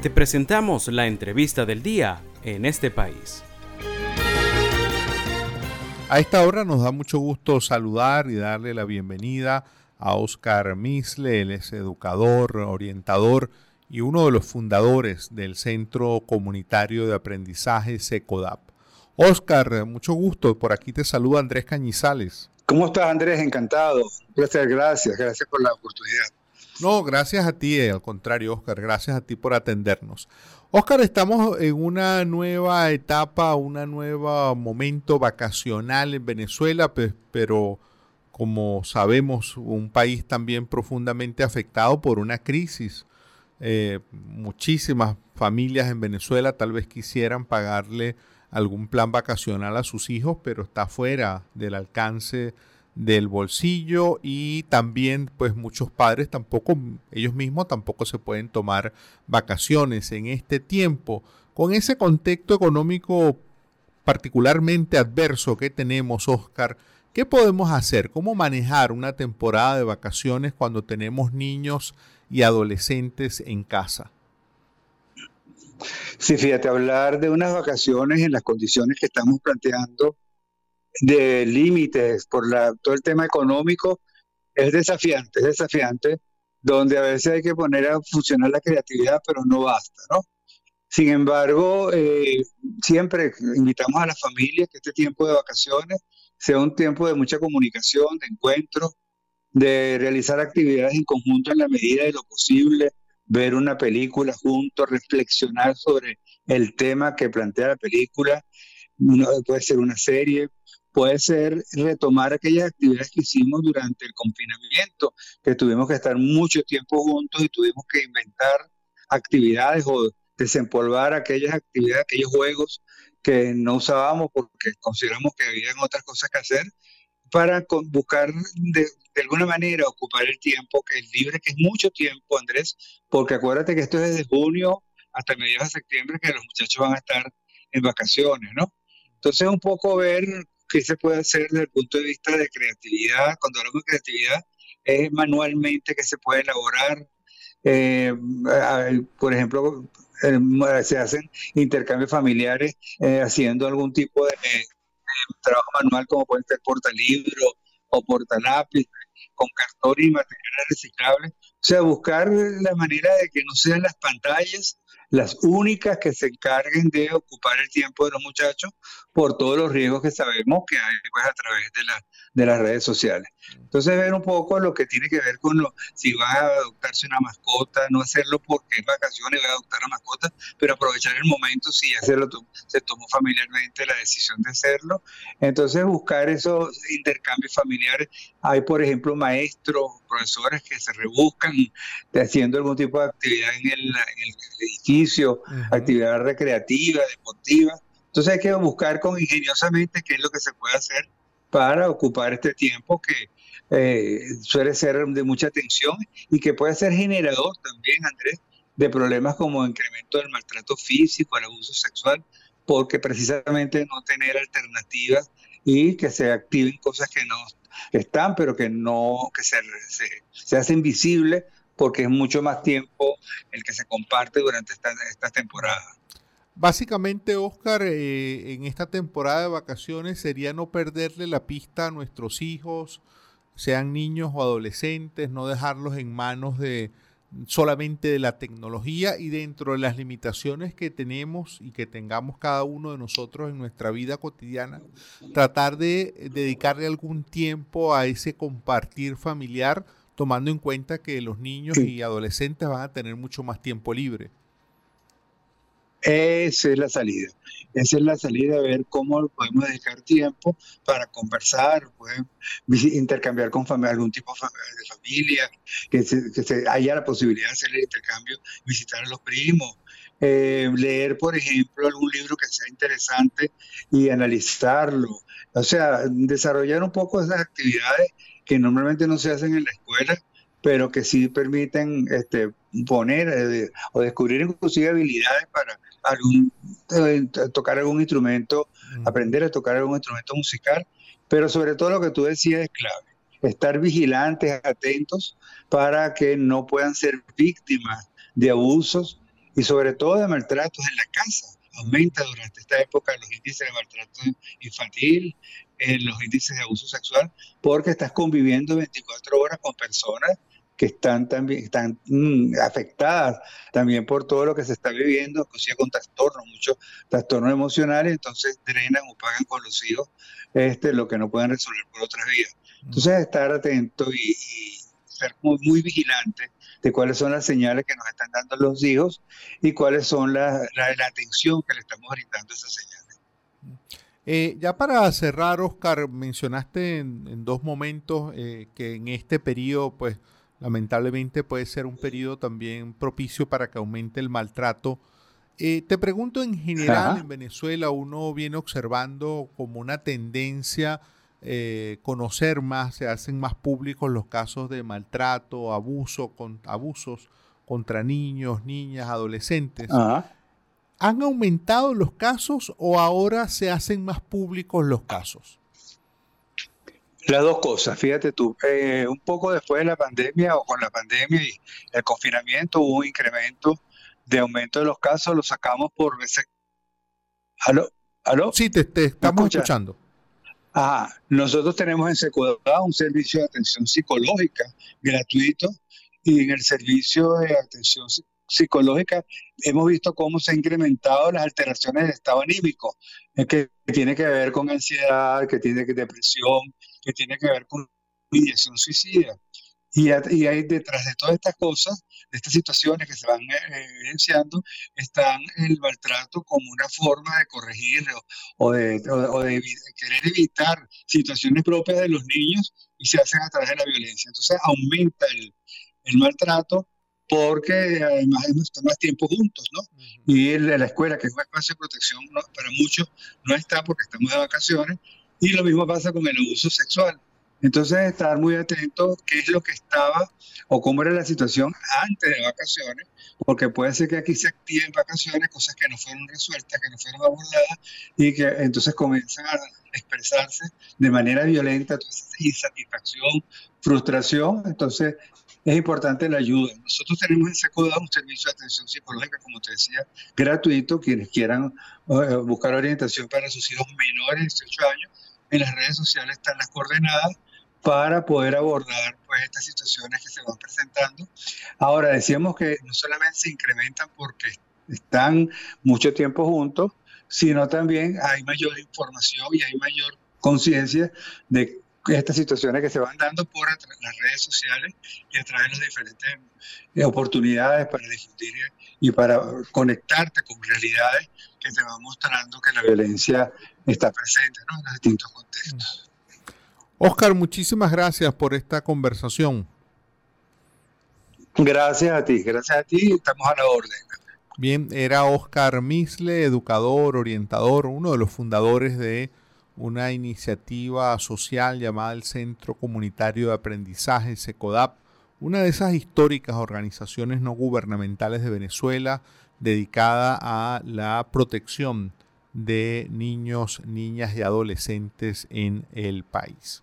Te presentamos la entrevista del día en este país. A esta hora nos da mucho gusto saludar y darle la bienvenida a Oscar Misle, él es educador, orientador y uno de los fundadores del Centro Comunitario de Aprendizaje SECODAP. Oscar, mucho gusto, por aquí te saluda Andrés Cañizales. ¿Cómo estás Andrés? Encantado. Gracias, gracias, gracias por la oportunidad. No, gracias a ti, al contrario, Oscar, gracias a ti por atendernos. Oscar, estamos en una nueva etapa, un nuevo momento vacacional en Venezuela, pero como sabemos, un país también profundamente afectado por una crisis. Eh, muchísimas familias en Venezuela tal vez quisieran pagarle algún plan vacacional a sus hijos, pero está fuera del alcance del bolsillo y también pues muchos padres tampoco ellos mismos tampoco se pueden tomar vacaciones en este tiempo con ese contexto económico particularmente adverso que tenemos Oscar ¿qué podemos hacer? ¿cómo manejar una temporada de vacaciones cuando tenemos niños y adolescentes en casa? Sí, fíjate, hablar de unas vacaciones en las condiciones que estamos planteando de límites por la, todo el tema económico es desafiante, es desafiante, donde a veces hay que poner a funcionar la creatividad, pero no basta, ¿no? Sin embargo, eh, siempre invitamos a las familias que este tiempo de vacaciones sea un tiempo de mucha comunicación, de encuentro, de realizar actividades en conjunto en la medida de lo posible, ver una película juntos, reflexionar sobre el tema que plantea la película, puede ser una serie, puede ser retomar aquellas actividades que hicimos durante el confinamiento, que tuvimos que estar mucho tiempo juntos y tuvimos que inventar actividades o desempolvar aquellas actividades, aquellos juegos que no usábamos porque consideramos que había otras cosas que hacer para buscar de, alguna manera ocupar el tiempo que es libre, que es mucho tiempo, Andrés, porque acuérdate que esto es desde junio hasta mediados de septiembre que los muchachos van a estar en vacaciones, ¿no? Entonces un poco ver qué se puede hacer desde el punto de vista de creatividad. Cuando hablamos de creatividad, es manualmente que se puede elaborar. Eh, por ejemplo, eh, se hacen intercambios familiares eh, haciendo algún tipo de, trabajo manual como puede ser portalibro o portalápiz con cartón y materiales reciclables. O sea, buscar la manera de que no sean las pantallas las únicas que se encarguen de ocupar el tiempo de los muchachos por todos los riesgos que sabemos que hay pues, a través de, la, de las redes sociales. Entonces, ver un poco lo que tiene que ver con lo, si va a adoptarse una mascota, no hacerlo porque es vacaciones, va a adoptar una mascota, pero aprovechar el momento si ya se, se tomó familiarmente la decisión de hacerlo. Entonces, buscar esos intercambios familiares. Hay, por ejemplo, maestros, profesores que se rebuscan haciendo algún tipo de actividad en el, en el edificio, actividad recreativa, deportiva. Entonces hay que buscar con ingeniosamente qué es lo que se puede hacer para ocupar este tiempo que eh, suele ser de mucha tensión y que puede ser generador también, Andrés, de problemas como incremento del maltrato físico, el abuso sexual, porque precisamente no tener alternativas y que se activen cosas que no están, pero que no, que se, se, hacen visibles porque es mucho más tiempo el que se comparte durante esta, esta temporada. Básicamente, Oscar, eh, en esta temporada de vacaciones sería no perderle la pista a nuestros hijos, sean niños o adolescentes, no dejarlos en manos de solamente de la tecnología y dentro de las limitaciones que tenemos y que tengamos cada uno de nosotros en nuestra vida cotidiana, tratar de dedicarle algún tiempo a ese compartir familiar, tomando en cuenta que los niños y adolescentes van a tener mucho más tiempo libre. Esa es la salida. Esa es la salida de ver cómo podemos dedicar tiempo para conversar, intercambiar con familia, algún tipo de familia, que, se, haya la posibilidad de hacer el intercambio, visitar a los primos, eh, leer, por ejemplo, algún libro que sea interesante y analizarlo. O sea, desarrollar un poco esas actividades que normalmente no se hacen en la escuela, pero que sí permiten este, poner eh, o descubrir inclusive habilidades para algún, eh, tocar algún instrumento, aprender a tocar algún instrumento musical, pero sobre todo lo que tú decías es clave, estar vigilantes, atentos para que no puedan ser víctimas de abusos y sobre todo de maltratos en la casa. Aumenta durante esta época los índices de maltrato infantil, eh, los índices de abuso sexual, porque estás conviviendo 24 horas con personas que están también están mm, afectadas también por todo lo que se está viviendo, inclusive con trastornos, muchos trastornos emocionales, entonces drenan o pagan con los hijos este, lo que no pueden resolver por otras vías. Entonces, estar atento y, ser muy, muy, vigilante de cuáles son las señales que nos están dando los hijos y cuáles son la, la, atención que le estamos brindando a esas señales. Eh, ya para cerrar, Oscar, mencionaste en, dos momentos eh, que en este periodo, pues, lamentablemente puede ser un periodo también propicio para que aumente el maltrato. Eh, te pregunto en general, en Venezuela uno viene observando como una tendencia eh, conocer más, se hacen más públicos los casos de maltrato, abuso, con, abusos contra niños, niñas, adolescentes. ¿Han aumentado los casos o ahora se hacen más públicos los casos? Las dos cosas, fíjate tú, eh, un poco después de la pandemia o con la pandemia y el confinamiento hubo un incremento de aumento de los casos, lo sacamos por. ¿Aló? ¿Aló? Sí, te, estamos escuchando. Ajá, nosotros tenemos en Secodá un servicio de atención psicológica gratuito y en el servicio de atención psicológica hemos visto cómo se han incrementado las alteraciones del estado anímico, que tiene que ver con ansiedad, que tiene que depresión, que tiene que ver con ideación suicida. Y, y hay detrás de todas estas cosas, de estas situaciones que se van eh, evidenciando, están el maltrato como una forma de corregir o, de, o, de, querer evitar situaciones propias de los niños y se hacen a través de la violencia. Entonces aumenta el, el maltrato porque además hemos más tiempo juntos, ¿no? Y la escuela, que es un espacio de protección para muchos, no está porque estamos de vacaciones y lo mismo pasa con el abuso sexual. Entonces, estar muy atento qué es lo que estaba o cómo era la situación antes de vacaciones, porque puede ser que aquí se activen vacaciones cosas que no fueron resueltas, que no fueron abordadas y que entonces comienzan a expresarse de manera violenta, entonces insatisfacción, frustración. Entonces, es importante la ayuda. Nosotros tenemos en SECODA un servicio de atención psicológica, como te decía, gratuito. Quienes quieran eh, buscar orientación para sus hijos menores de 18 años, en las redes sociales están las coordenadas para poder abordar pues estas situaciones que se van presentando. Ahora decíamos que no solamente se incrementan porque están mucho tiempo juntos, sino también hay mayor información y hay mayor conciencia de estas situaciones que se van dando por las redes sociales y a través de las diferentes eh, oportunidades para difundir y para conectarte con realidades que te van mostrando que la violencia está presente en los distintos contextos. Oscar, muchísimas gracias por esta conversación. Gracias a ti, gracias a ti, estamos a la orden. Bien, era Oscar Misle, educador, orientador, uno de los fundadores de una iniciativa social llamada el Centro Comunitario de Aprendizaje, SECODAP, una de esas históricas organizaciones no gubernamentales de Venezuela dedicada a la protección de niños, niñas y adolescentes en el país.